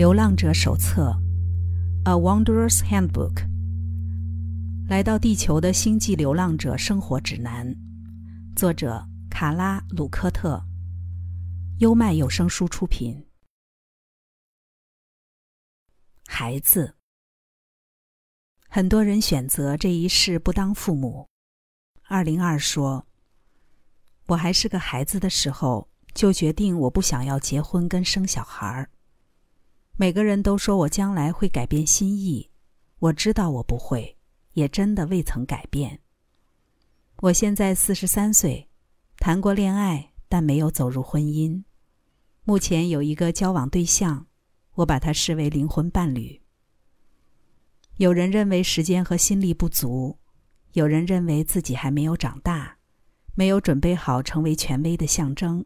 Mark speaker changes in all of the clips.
Speaker 1: 流浪者手册，《A Wanderer's Handbook》。来到地球的星际流浪者生活指南，作者卡拉·鲁科特，优麦有声书出品。孩子，很多人选择这一世不当父母。二零二说：“我还是个孩子的时候，就决定我不想要结婚跟生小孩儿。”每个人都说我将来会改变心意，我知道我不会，也真的未曾改变。我现在四十三岁，谈过恋爱，但没有走入婚姻。目前有一个交往对象，我把他视为灵魂伴侣。有人认为时间和心力不足，有人认为自己还没有长大，没有准备好成为权威的象征。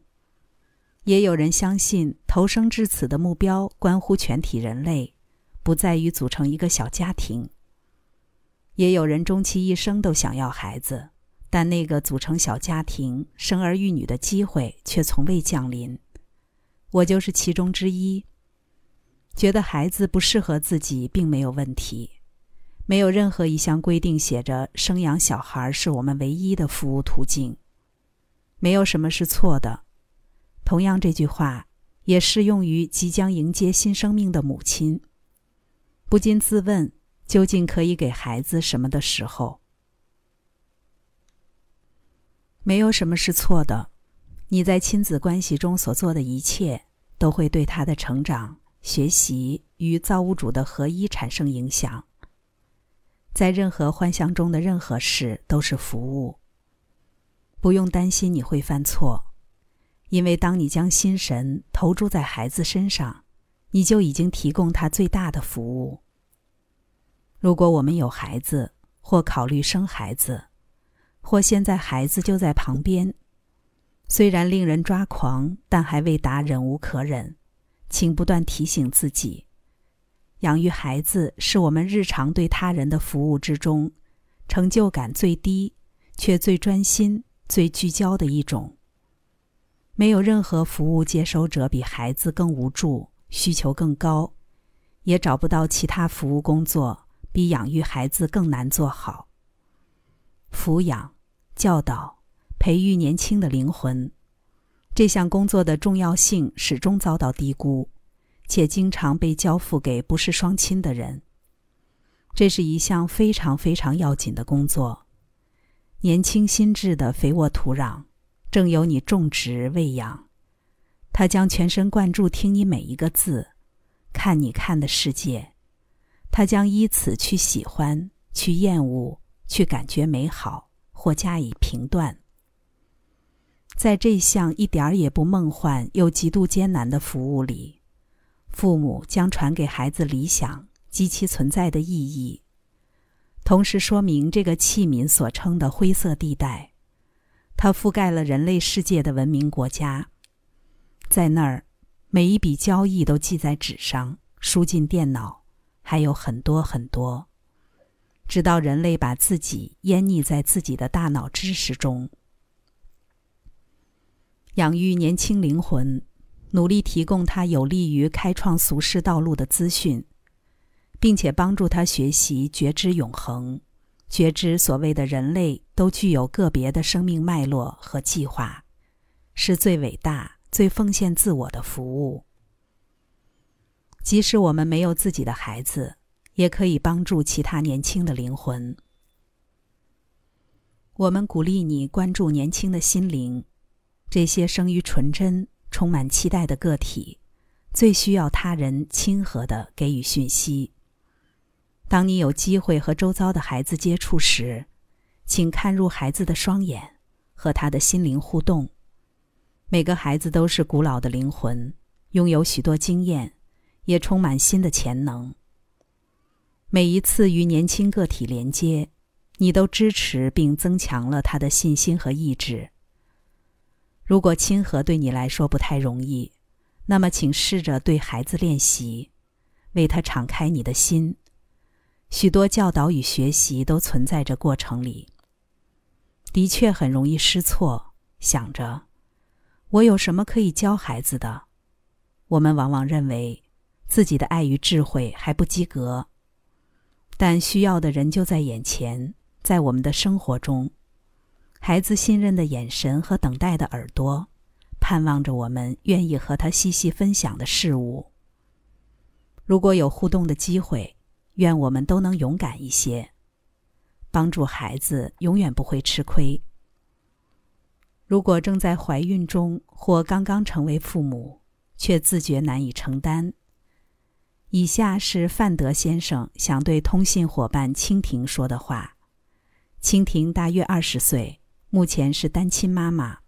Speaker 1: 也有人相信，投生至此的目标关乎全体人类，不在于组成一个小家庭。也有人终其一生都想要孩子，但那个组成小家庭、生儿育女的机会却从未降临。我就是其中之一。觉得孩子不适合自己，并没有问题。没有任何一项规定写着生养小孩是我们唯一的服务途径。没有什么是错的。同样，这句话也适用于即将迎接新生命的母亲。不禁自问：究竟可以给孩子什么的时候？没有什么是错的。你在亲子关系中所做的一切，都会对他的成长、学习与造物主的合一产生影响。在任何幻想中的任何事都是服务。不用担心你会犯错。因为当你将心神投注在孩子身上，你就已经提供他最大的服务。如果我们有孩子，或考虑生孩子，或现在孩子就在旁边，虽然令人抓狂，但还未达忍无可忍。请不断提醒自己，养育孩子是我们日常对他人的服务之中，成就感最低，却最专心、最聚焦的一种。没有任何服务接收者比孩子更无助、需求更高，也找不到其他服务工作比养育孩子更难做好。抚养、教导、培育年轻的灵魂，这项工作的重要性始终遭到低估，且经常被交付给不是双亲的人。这是一项非常非常要紧的工作，年轻心智的肥沃土壤。正由你种植喂养，他将全神贯注听你每一个字，看你看的世界，他将依此去喜欢、去厌恶、去感觉美好或加以评断。在这项一点儿也不梦幻又极度艰难的服务里，父母将传给孩子理想及其存在的意义，同时说明这个器皿所称的灰色地带。它覆盖了人类世界的文明国家，在那儿，每一笔交易都记在纸上，输进电脑，还有很多很多，直到人类把自己淹溺在自己的大脑知识中。养育年轻灵魂，努力提供他有利于开创俗世道路的资讯，并且帮助他学习觉知永恒。觉知所谓的人类都具有个别的生命脉络和计划，是最伟大、最奉献自我的服务。即使我们没有自己的孩子，也可以帮助其他年轻的灵魂。我们鼓励你关注年轻的心灵，这些生于纯真、充满期待的个体，最需要他人亲和的给予讯息。当你有机会和周遭的孩子接触时，请看入孩子的双眼，和他的心灵互动。每个孩子都是古老的灵魂，拥有许多经验，也充满新的潜能。每一次与年轻个体连接，你都支持并增强了他的信心和意志。如果亲和对你来说不太容易，那么请试着对孩子练习，为他敞开你的心。许多教导与学习都存在着过程里。的确很容易失错，想着我有什么可以教孩子的。我们往往认为自己的爱与智慧还不及格，但需要的人就在眼前，在我们的生活中。孩子信任的眼神和等待的耳朵，盼望着我们愿意和他细细分享的事物。如果有互动的机会，愿我们都能勇敢一些。帮助孩子永远不会吃亏。如果正在怀孕中或刚刚成为父母，却自觉难以承担，以下是范德先生想对通信伙伴蜻蜓说的话。蜻蜓大约二十岁，目前是单亲妈妈。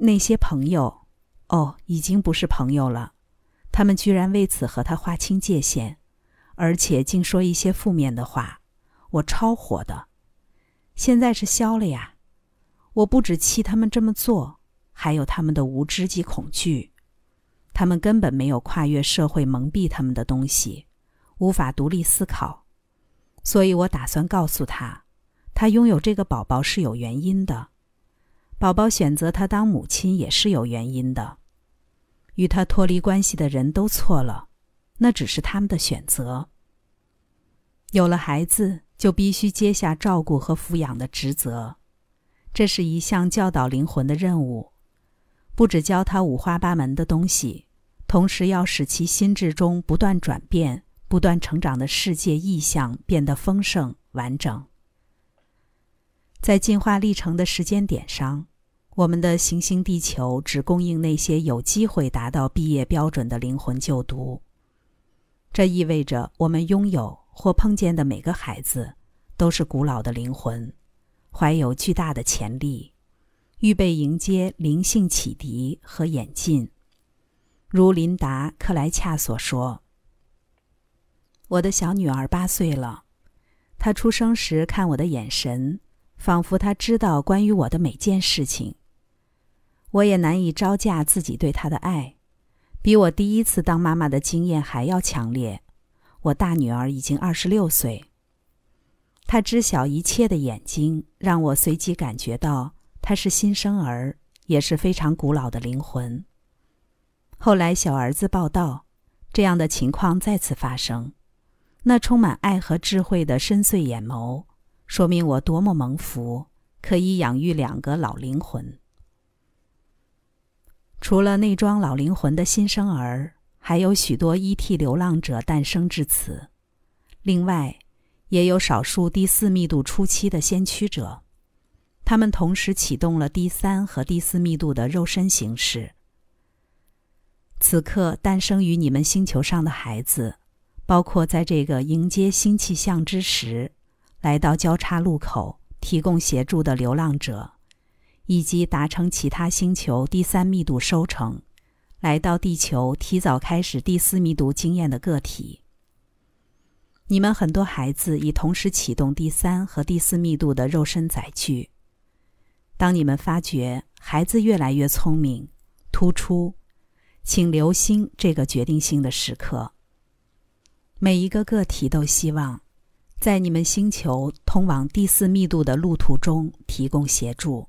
Speaker 1: 那些朋友，哦，已经不是朋友了。他们居然为此和他划清界限，而且竟说一些负面的话。我超火的，现在是消了呀！我不止气他们这么做，还有他们的无知及恐惧。他们根本没有跨越社会蒙蔽他们的东西，无法独立思考。所以我打算告诉他，他拥有这个宝宝是有原因的，宝宝选择他当母亲也是有原因的。与他脱离关系的人都错了，那只是他们的选择。有了孩子。就必须接下照顾和抚养的职责，这是一项教导灵魂的任务，不只教他五花八门的东西，同时要使其心智中不断转变、不断成长的世界意象变得丰盛完整。在进化历程的时间点上，我们的行星地球只供应那些有机会达到毕业标准的灵魂就读，这意味着我们拥有。或碰见的每个孩子，都是古老的灵魂，怀有巨大的潜力，预备迎接灵性启迪和演进。如琳达·克莱恰所说：“我的小女儿八岁了，她出生时看我的眼神，仿佛她知道关于我的每件事情。我也难以招架自己对她的爱，比我第一次当妈妈的经验还要强烈。”我大女儿已经二十六岁。她知晓一切的眼睛让我随即感觉到她是新生儿，也是非常古老的灵魂。后来小儿子报道，这样的情况再次发生。那充满爱和智慧的深邃眼眸，说明我多么蒙福，可以养育两个老灵魂。除了内装老灵魂的新生儿。还有许多 ET 流浪者诞生至此，另外，也有少数第四密度初期的先驱者，他们同时启动了第三和第四密度的肉身形式。此刻诞生于你们星球上的孩子，包括在这个迎接新气象之时，来到交叉路口提供协助的流浪者，以及达成其他星球第三密度收成。来到地球，提早开始第四密度经验的个体。你们很多孩子已同时启动第三和第四密度的肉身载具。当你们发觉孩子越来越聪明、突出，请留心这个决定性的时刻。每一个个体都希望在你们星球通往第四密度的路途中提供协助。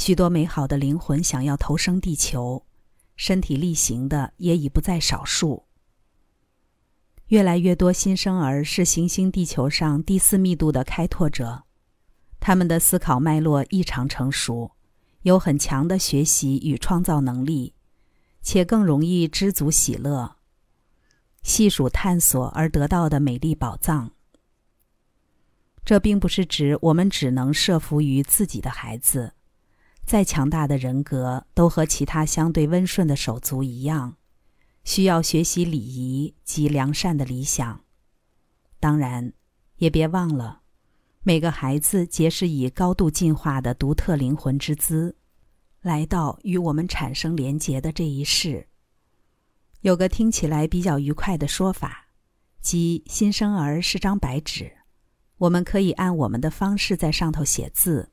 Speaker 1: 许多美好的灵魂想要投生地球。身体力行的也已不在少数。越来越多新生儿是行星地球上第四密度的开拓者，他们的思考脉络异常成熟，有很强的学习与创造能力，且更容易知足喜乐，细数探索而得到的美丽宝藏。这并不是指我们只能设伏于自己的孩子。再强大的人格，都和其他相对温顺的手足一样，需要学习礼仪及良善的理想。当然，也别忘了，每个孩子皆是以高度进化的独特灵魂之姿，来到与我们产生连结的这一世。有个听起来比较愉快的说法，即新生儿是张白纸，我们可以按我们的方式在上头写字。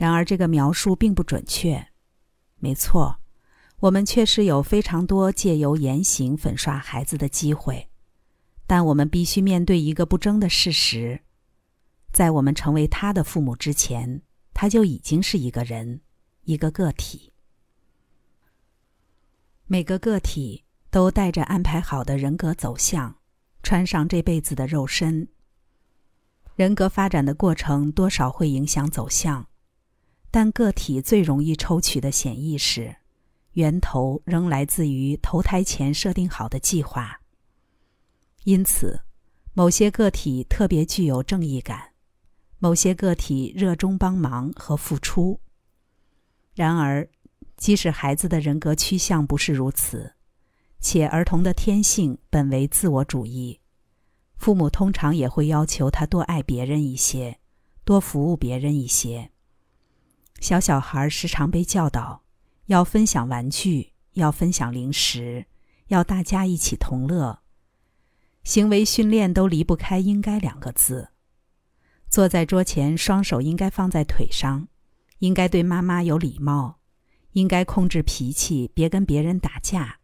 Speaker 1: 然而，这个描述并不准确。没错，我们确实有非常多借由言行粉刷孩子的机会，但我们必须面对一个不争的事实：在我们成为他的父母之前，他就已经是一个人，一个个体。每个个体都带着安排好的人格走向，穿上这辈子的肉身。人格发展的过程多少会影响走向，但个体最容易抽取的潜意识，源头仍来自于投胎前设定好的计划。因此，某些个体特别具有正义感，某些个体热衷帮忙和付出。然而，即使孩子的人格趋向不是如此，且儿童的天性本为自我主义。父母通常也会要求他多爱别人一些，多服务别人一些。小小孩时常被教导要分享玩具，要分享零食，要大家一起同乐。行为训练都离不开“应该”两个字。坐在桌前，双手应该放在腿上，应该对妈妈有礼貌，应该控制脾气，别跟别人打架。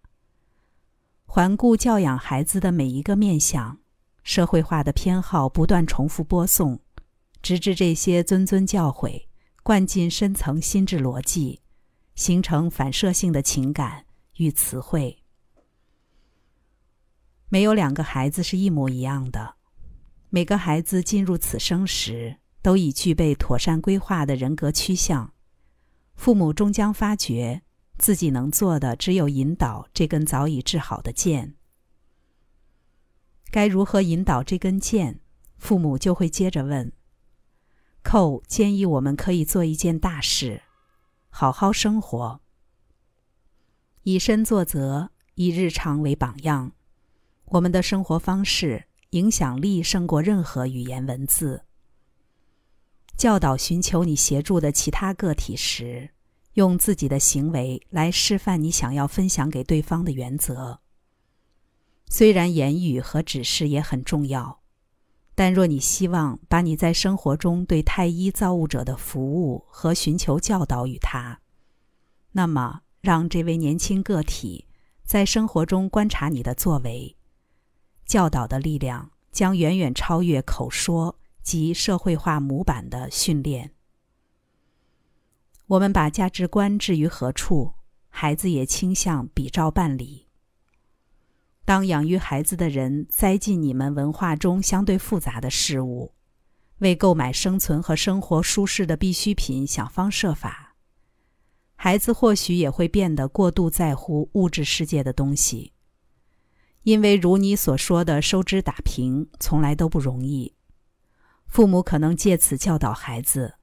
Speaker 1: 环顾教养孩子的每一个面相。社会化的偏好不断重复播送，直至这些谆谆教诲灌进深层心智逻辑，形成反射性的情感与词汇。没有两个孩子是一模一样的，每个孩子进入此生时都已具备妥善规划的人格趋向。父母终将发觉，自己能做的只有引导这根早已治好的剑。该如何引导这根剑？父母就会接着问。寇建议我们可以做一件大事：好好生活，以身作则，以日常为榜样。我们的生活方式影响力胜过任何语言文字。教导寻求你协助的其他个体时，用自己的行为来示范你想要分享给对方的原则。虽然言语和指示也很重要，但若你希望把你在生活中对太医造物者的服务和寻求教导与他，那么让这位年轻个体在生活中观察你的作为，教导的力量将远远超越口说及社会化模板的训练。我们把价值观置于何处，孩子也倾向比照办理。当养育孩子的人栽进你们文化中相对复杂的事物，为购买生存和生活舒适的必需品想方设法，孩子或许也会变得过度在乎物质世界的东西。因为如你所说的收支打平从来都不容易，父母可能借此教导孩子：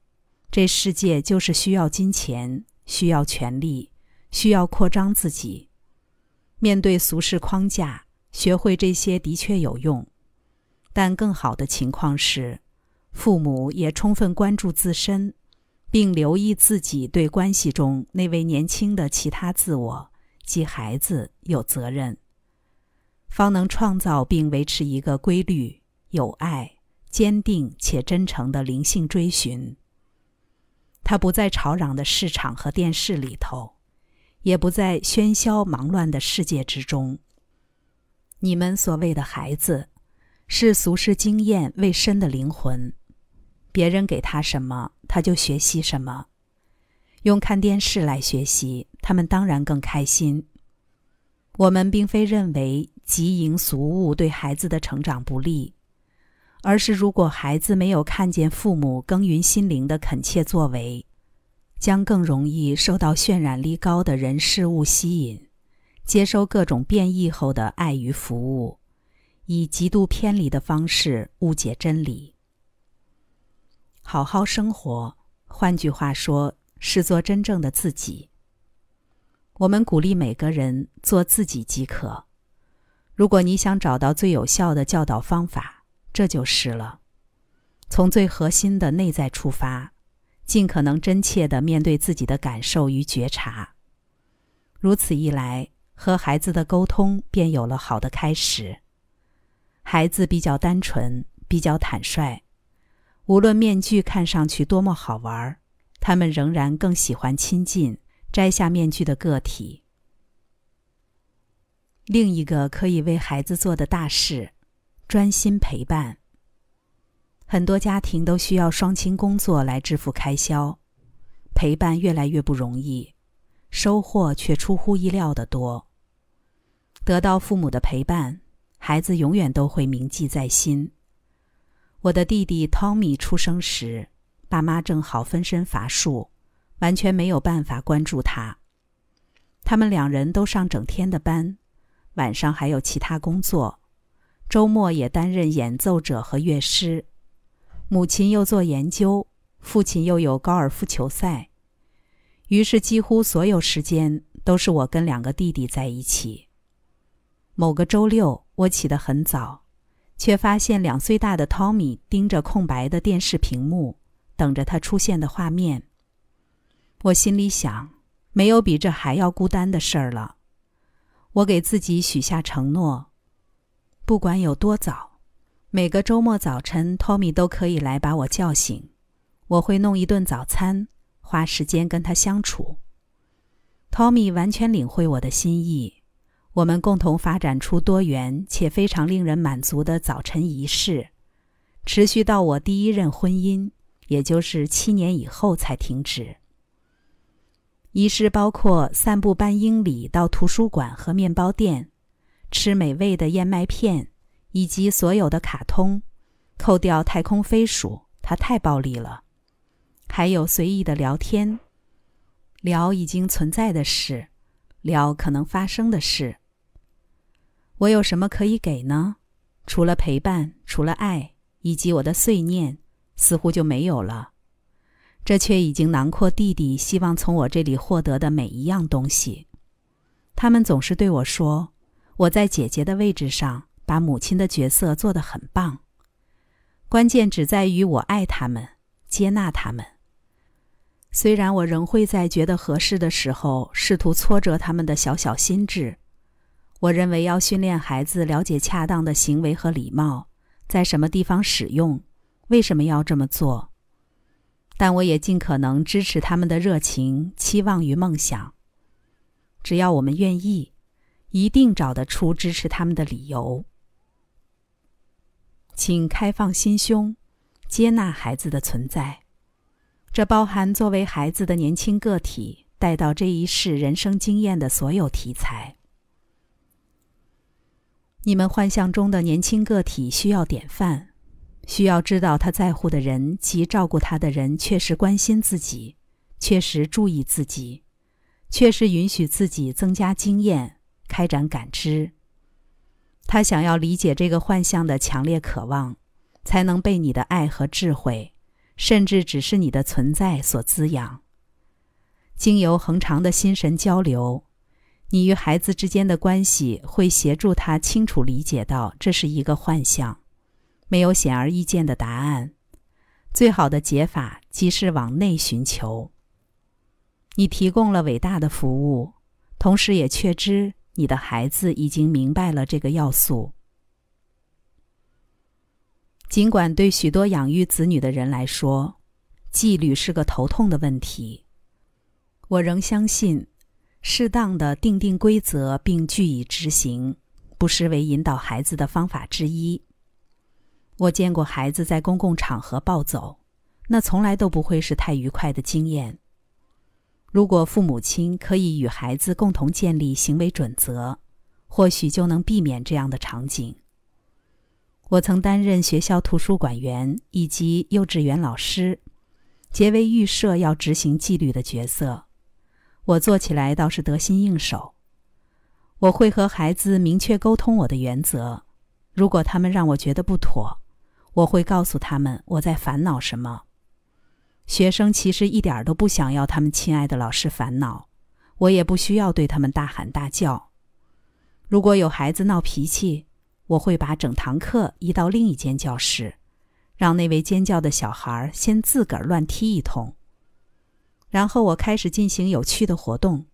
Speaker 1: 这世界就是需要金钱，需要权力，需要扩张自己。面对俗世框架，学会这些的确有用，但更好的情况是，父母也充分关注自身，并留意自己对关系中那位年轻的其他自我及孩子有责任，方能创造并维持一个规律、有爱、坚定且真诚的灵性追寻。他不在吵嚷的市场和电视里头。也不在喧嚣忙乱的世界之中。你们所谓的孩子，是俗世经验未深的灵魂。别人给他什么，他就学习什么。用看电视来学习，他们当然更开心。我们并非认为极淫俗物对孩子的成长不利，而是如果孩子没有看见父母耕耘心灵的恳切作为。将更容易受到渲染力高的人事物吸引，接收各种变异后的爱与服务，以极度偏离的方式误解真理。好好生活，换句话说，是做真正的自己。我们鼓励每个人做自己即可。如果你想找到最有效的教导方法，这就是了。从最核心的内在出发。尽可能真切地面对自己的感受与觉察，如此一来，和孩子的沟通便有了好的开始。孩子比较单纯，比较坦率，无论面具看上去多么好玩，他们仍然更喜欢亲近摘下面具的个体。另一个可以为孩子做的大事，专心陪伴。很多家庭都需要双亲工作来支付开销，陪伴越来越不容易，收获却出乎意料的多。得到父母的陪伴，孩子永远都会铭记在心。我的弟弟 Tommy 出生时，爸妈正好分身乏术，完全没有办法关注他。他们两人都上整天的班，晚上还有其他工作，周末也担任演奏者和乐师。母亲又做研究，父亲又有高尔夫球赛，于是几乎所有时间都是我跟两个弟弟在一起。某个周六，我起得很早，却发现两岁大的 Tommy 盯着空白的电视屏幕，等着他出现的画面。我心里想。没有比这还要孤单的事儿了。我给自己许下承诺，不管有多早，每个周末早晨，托米都可以来把我叫醒。我会弄一顿早餐，花时间跟他相处。托米完全领会我的心意，我们共同发展出多元且非常令人满足的早晨仪式，持续到我第一任婚姻，也就是七年以后才停止。仪式包括散步半英里到图书馆和面包店，吃美味的燕麦片，以及所有的卡通，扣掉太空飞鼠，它太暴力了。还有随意的聊天，聊已经存在的事，聊可能发生的事。我有什么可以给呢？除了陪伴，除了爱，以及我的碎念，似乎就没有了。这却已经囊括弟弟希望从我这里获得的每一样东西。他们总是对我说：“我在姐姐的位置上，把母亲的角色做得很棒。关键只在于我爱他们，接纳他们。虽然我仍会在觉得合适的时候试图挫折他们的小小心智。我认为要训练孩子了解恰当的行为和礼貌，在什么地方使用，为什么要这么做。”但我也尽可能支持他们的热情、期望与梦想。只要我们愿意，一定找得出支持他们的理由。请开放心胸，接纳孩子的存在。这包含作为孩子的年轻个体带到这一世人生经验的所有题材。你们幻象中的年轻个体需要典范。需要知道他在乎的人及照顾他的人确实关心自己，确实注意自己，确实允许自己增加经验、开展感知。他想要理解这个幻象的强烈渴望，才能被你的爱和智慧，甚至只是你的存在所滋养。经由恒长的心神交流，你与孩子之间的关系会协助他清楚理解到这是一个幻象。没有显而易见的答案，最好的解法即是往内寻求。你提供了伟大的服务，同时也确知你的孩子已经明白了这个要素。尽管对许多养育子女的人来说，纪律是个头痛的问题，我仍相信，适当的定定规则并据以执行，不失为引导孩子的方法之一。我见过孩子在公共场合暴走，那从来都不会是太愉快的经验。如果父母亲可以与孩子共同建立行为准则，或许就能避免这样的场景。我曾担任学校图书馆员以及幼稚园老师，结为预设要执行纪律的角色，我做起来倒是得心应手。我会和孩子明确沟通我的原则，如果他们让我觉得不妥。我会告诉他们我在烦恼什么。学生其实一点都不想要他们亲爱的老师烦恼，我也不需要对他们大喊大叫。如果有孩子闹脾气，我会把整堂课移到另一间教室，让那位尖叫的小孩先自个儿乱踢一通，然后我开始进行有趣的活动。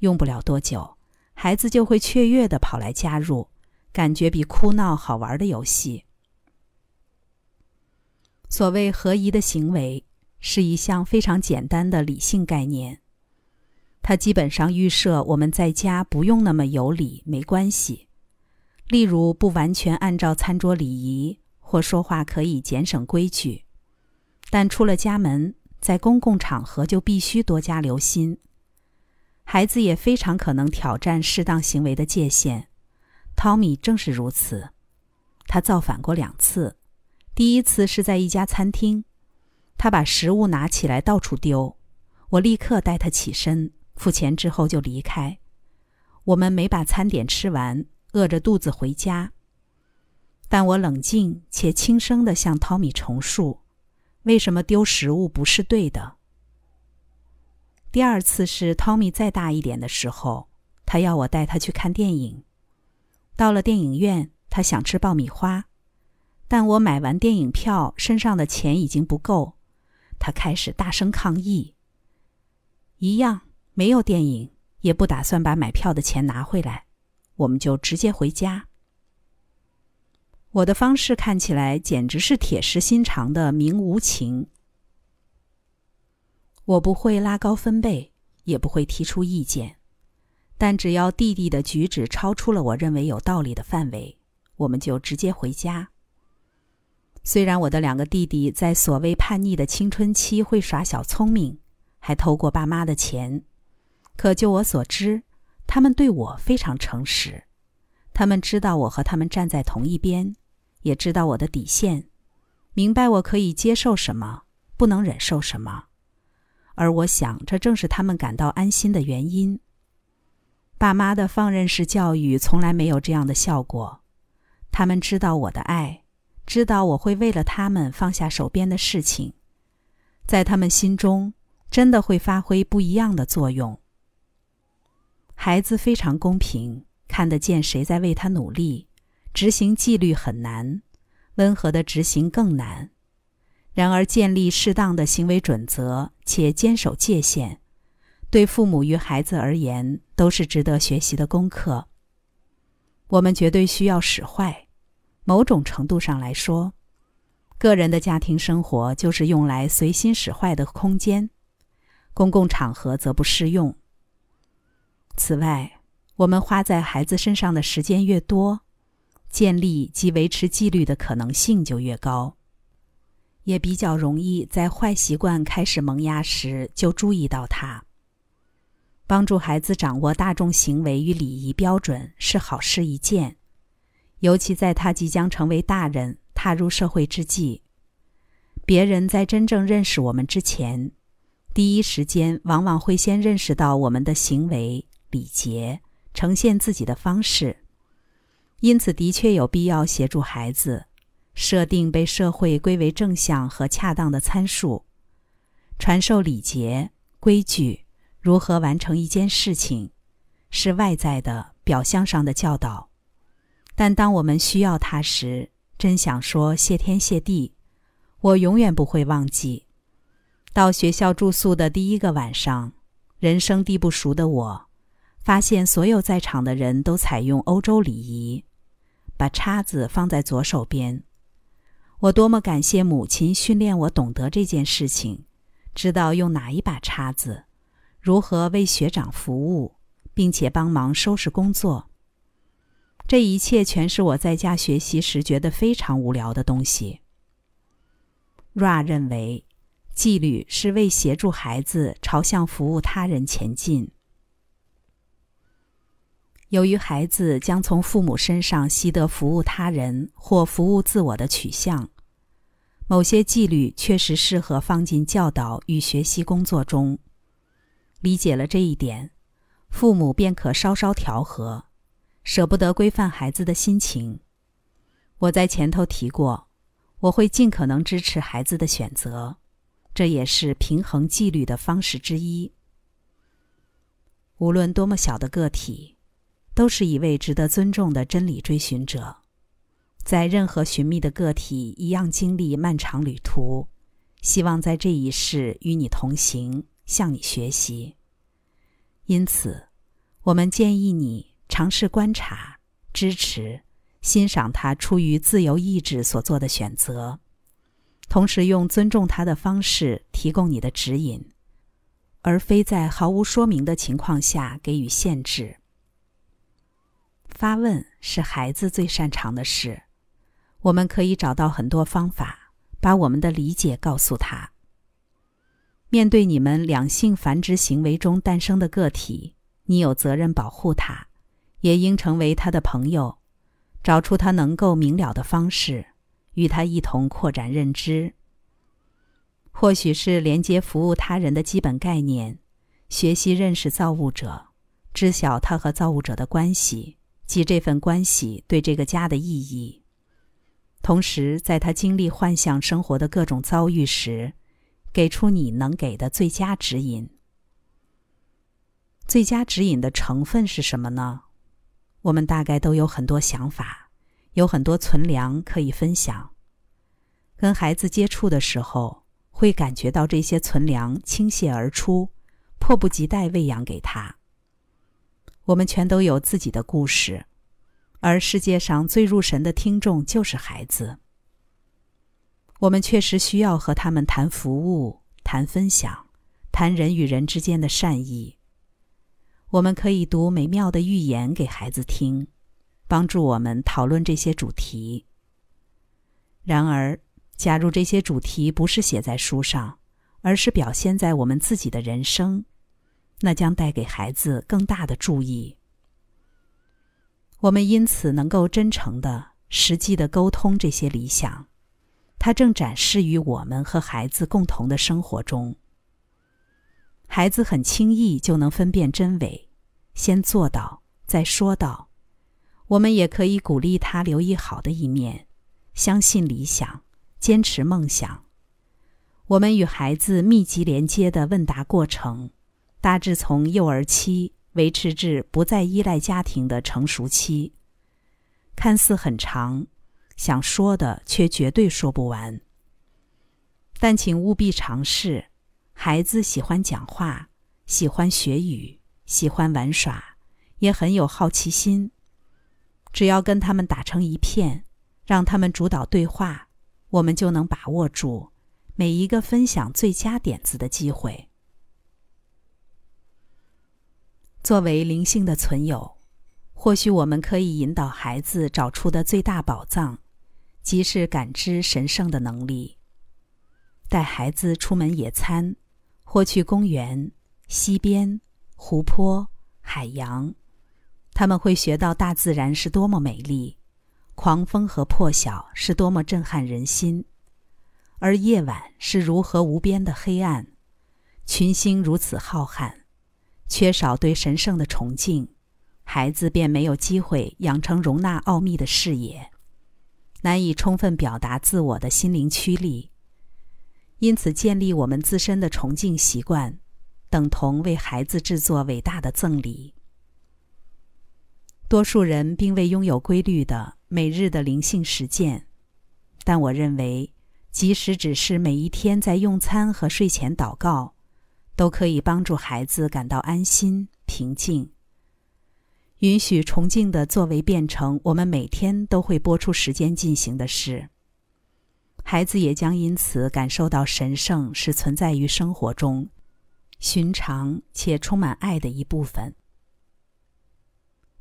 Speaker 1: 用不了多久，孩子就会雀跃地跑来加入，感觉比哭闹好玩的游戏。所谓合宜的行为，是一项非常简单的理性概念。它基本上预设我们在家不用那么有理，没关系。例如，不完全按照餐桌礼仪，或说话可以减省规矩，但出了家门，在公共场合就必须多加留心。孩子也非常可能挑战适当行为的界限，汤米正是如此，他造反过两次。第一次是在一家餐厅，他把食物拿起来到处丢，我立刻带他起身，付钱之后就离开。我们没把餐点吃完，饿着肚子回家。但我冷静且轻声地向汤米重述，为什么丢食物不是对的。第二次是汤米再大一点的时候，他要我带他去看电影。到了电影院，他想吃爆米花，但我买完电影票，身上的钱已经不够，他开始大声抗议。一样没有电影，也不打算把买票的钱拿回来，我们就直接回家。我的方式看起来简直是铁石心肠的明无情。我不会拉高分贝，也不会提出意见，但只要弟弟的举止超出了我认为有道理的范围，我们就直接回家。虽然我的两个弟弟在所谓叛逆的青春期会耍小聪明，还偷过爸妈的钱，可就我所知，他们对我非常诚实，他们知道我和他们站在同一边。也知道我的底线，明白我可以接受什么，不能忍受什么，而我想这正是他们感到安心的原因。爸妈的放任式教育从来没有这样的效果，他们知道我的爱，知道我会为了他们放下手边的事情，在他们心中真的会发挥不一样的作用。孩子非常公平，看得见谁在为他努力。执行纪律很难，温和的执行更难。然而，建立适当的行为准则且坚守界限，对父母与孩子而言都是值得学习的功课。我们绝对需要使坏。某种程度上来说，个人的家庭生活就是用来随心使坏的空间，公共场合则不适用。此外，我们花在孩子身上的时间越多，建立及维持纪律的可能性就越高，也比较容易在坏习惯开始萌芽时就注意到它。帮助孩子掌握大众行为与礼仪标准是好事一件，尤其在他即将成为大人、踏入社会之际。别人在真正认识我们之前，第一时间往往会先认识到我们的行为、礼节、呈现自己的方式。因此，的确有必要协助孩子设定被社会归为正向和恰当的参数，传授礼节规矩，如何完成一件事情，是外在的表象上的教导。但当我们需要它时，真想说谢天谢地。我永远不会忘记，到学校住宿的第一个晚上，人生地不熟的我，发现所有在场的人都采用欧洲礼仪。把叉子放在左手边，我多么感谢母亲训练我懂得这件事情，知道用哪一把叉子，如何为学长服务，并且帮忙收拾工作。这一切全是我在家学习时觉得非常无聊的东西。Ra 认为，纪律是为协助孩子朝向服务他人前进。由于孩子将从父母身上习得服务他人或服务自我的取向，某些纪律确实适合放进教导与学习工作中。理解了这一点，父母便可稍稍调和，舍不得规范孩子的心情。我在前头提过，我会尽可能支持孩子的选择，这也是平衡纪律的方式之一。无论多么小的个体。都是一位值得尊重的真理追寻者，在任何寻觅的个体一样经历漫长旅途，希望在这一世与你同行，向你学习。因此，我们建议你尝试观察、支持、欣赏他出于自由意志所做的选择，同时用尊重他的方式提供你的指引，而非在毫无说明的情况下给予限制。发问是孩子最擅长的事，我们可以找到很多方法，把我们的理解告诉他。面对你们两性繁殖行为中诞生的个体，你有责任保护他，也应成为他的朋友，找出他能够明了的方式，与他一同扩展认知。或许是连接服务他人的基本概念，学习认识造物者，知晓他和造物者的关系及这份关系对这个家的意义。同时，在他经历幻象生活的各种遭遇时，给出你能给的最佳指引。最佳指引的成分是什么呢？我们大概都有很多想法，有很多存粮可以分享。跟孩子接触的时候，会感觉到这些存粮倾泻而出，迫不及待喂养给他。我们全都有自己的故事，而世界上最入神的听众就是孩子。我们确实需要和他们谈服务、谈分享、谈人与人之间的善意。我们可以读美妙的寓言给孩子听，帮助我们讨论这些主题。然而，假如这些主题不是写在书上，而是表现在我们自己的人生，那将带给孩子更大的注意。我们因此能够真诚的、实际的沟通这些理想，它正展示于我们和孩子共同的生活中。孩子很轻易就能分辨真伪，先做到再说到。我们也可以鼓励他留意好的一面，相信理想，坚持梦想。我们与孩子密集连接的问答过程，大致从幼儿期维持至不再依赖家庭的成熟期，看似很长，想说的却绝对说不完。但请务必尝试。孩子喜欢讲话，喜欢学语，喜欢玩耍，也很有好奇心。只要跟他们打成一片，让他们主导对话，我们就能把握住每一个分享最佳点子的机会。作为灵性的存有，或许我们可以引导孩子找出的最大宝藏，即是感知神圣的能力。带孩子出门野餐。或去公园、溪边、湖泊、海洋，他们会学到大自然是多么美丽，狂风和破晓是多么震撼人心，而夜晚是如何无边的黑暗，群星如此浩瀚，缺少对神圣的崇敬，孩子便没有机会养成容纳奥秘的视野，难以充分表达自我的心灵驱力。因此，建立我们自身的崇敬习惯，等同为孩子制作伟大的赠礼。多数人并未拥有规律的每日的灵性实践，但我认为，即使只是每一天在用餐和睡前祷告，都可以帮助孩子感到安心、平静。允许崇敬的作为变成我们每天都会拨出时间进行的事。孩子也将因此感受到神圣是存在于生活中，寻常且充满爱的一部分。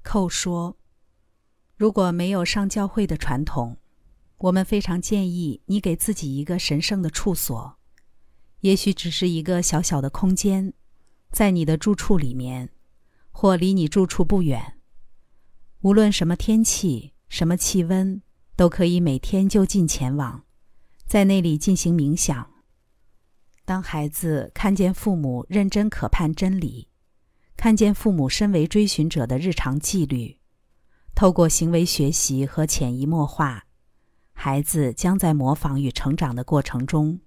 Speaker 1: 寇说：“如果没有上教会的传统，我们非常建议你给自己一个神圣的处所，也许只是一个小小的空间，在你的住处里面，或离你住处不远。无论什么天气、什么气温，都可以每天就近前往。”在那里进行冥想。当孩子看见父母认真可盼真理，看见父母身为追寻者的日常纪律，透过行为学习和潜移默化，孩子将在模仿与成长的过程中，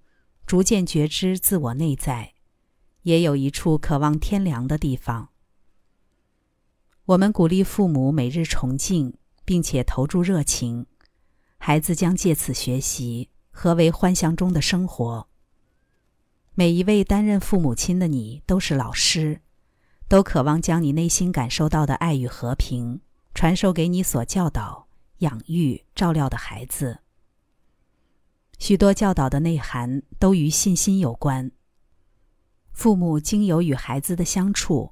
Speaker 1: 逐渐觉知自我内在也有一处渴望天良的地方。我们鼓励父母每日崇敬，并且投注热情，孩子将借此学习。何为幻象中的生活？每一位担任父母亲的你都是老师，都渴望将你内心感受到的爱与和平传授给你所教导、养育、照料的孩子。许多教导的内涵都与信心有关。父母经由与孩子的相处，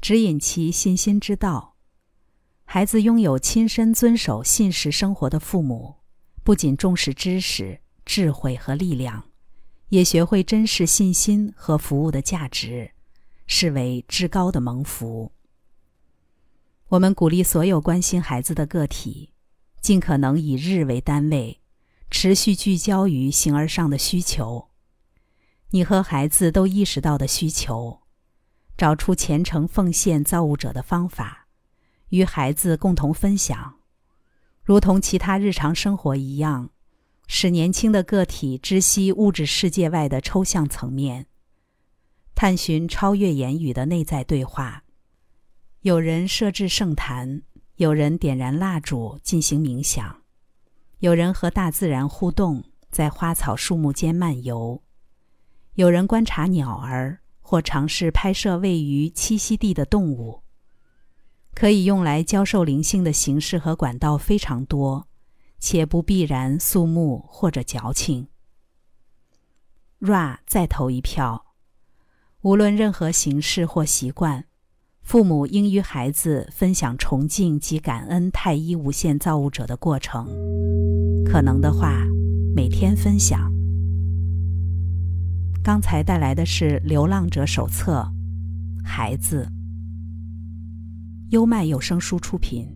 Speaker 1: 指引其信心之道。孩子拥有亲身遵守信实生活的父母，不仅重视知识。智慧和力量，也学会珍视信心和服务的价值，视为至高的蒙福。我们鼓励所有关心孩子的个体，尽可能以日为单位，持续聚焦于形而上的需求。你和孩子都意识到的需求，找出虔诚奉献造物者的方法，与孩子共同分享，如同其他日常生活一样，使年轻的个体知悉物质世界外的抽象层面，探寻超越言语的内在对话。有人设置圣坛，有人点燃蜡烛进行冥想，有人和大自然互动，在花草树木间漫游。有人观察鸟儿，或尝试拍摄位于栖息地的动物。可以用来教授灵性的形式和管道非常多，且不必然肃穆或者矫情。Ra 再投一票。无论任何形式或习惯，父母应与孩子分享崇敬及感恩太一无限造物者的过程。可能的话，每天分享。刚才带来的是《流浪者手册》，孩子，优麦有声书出品。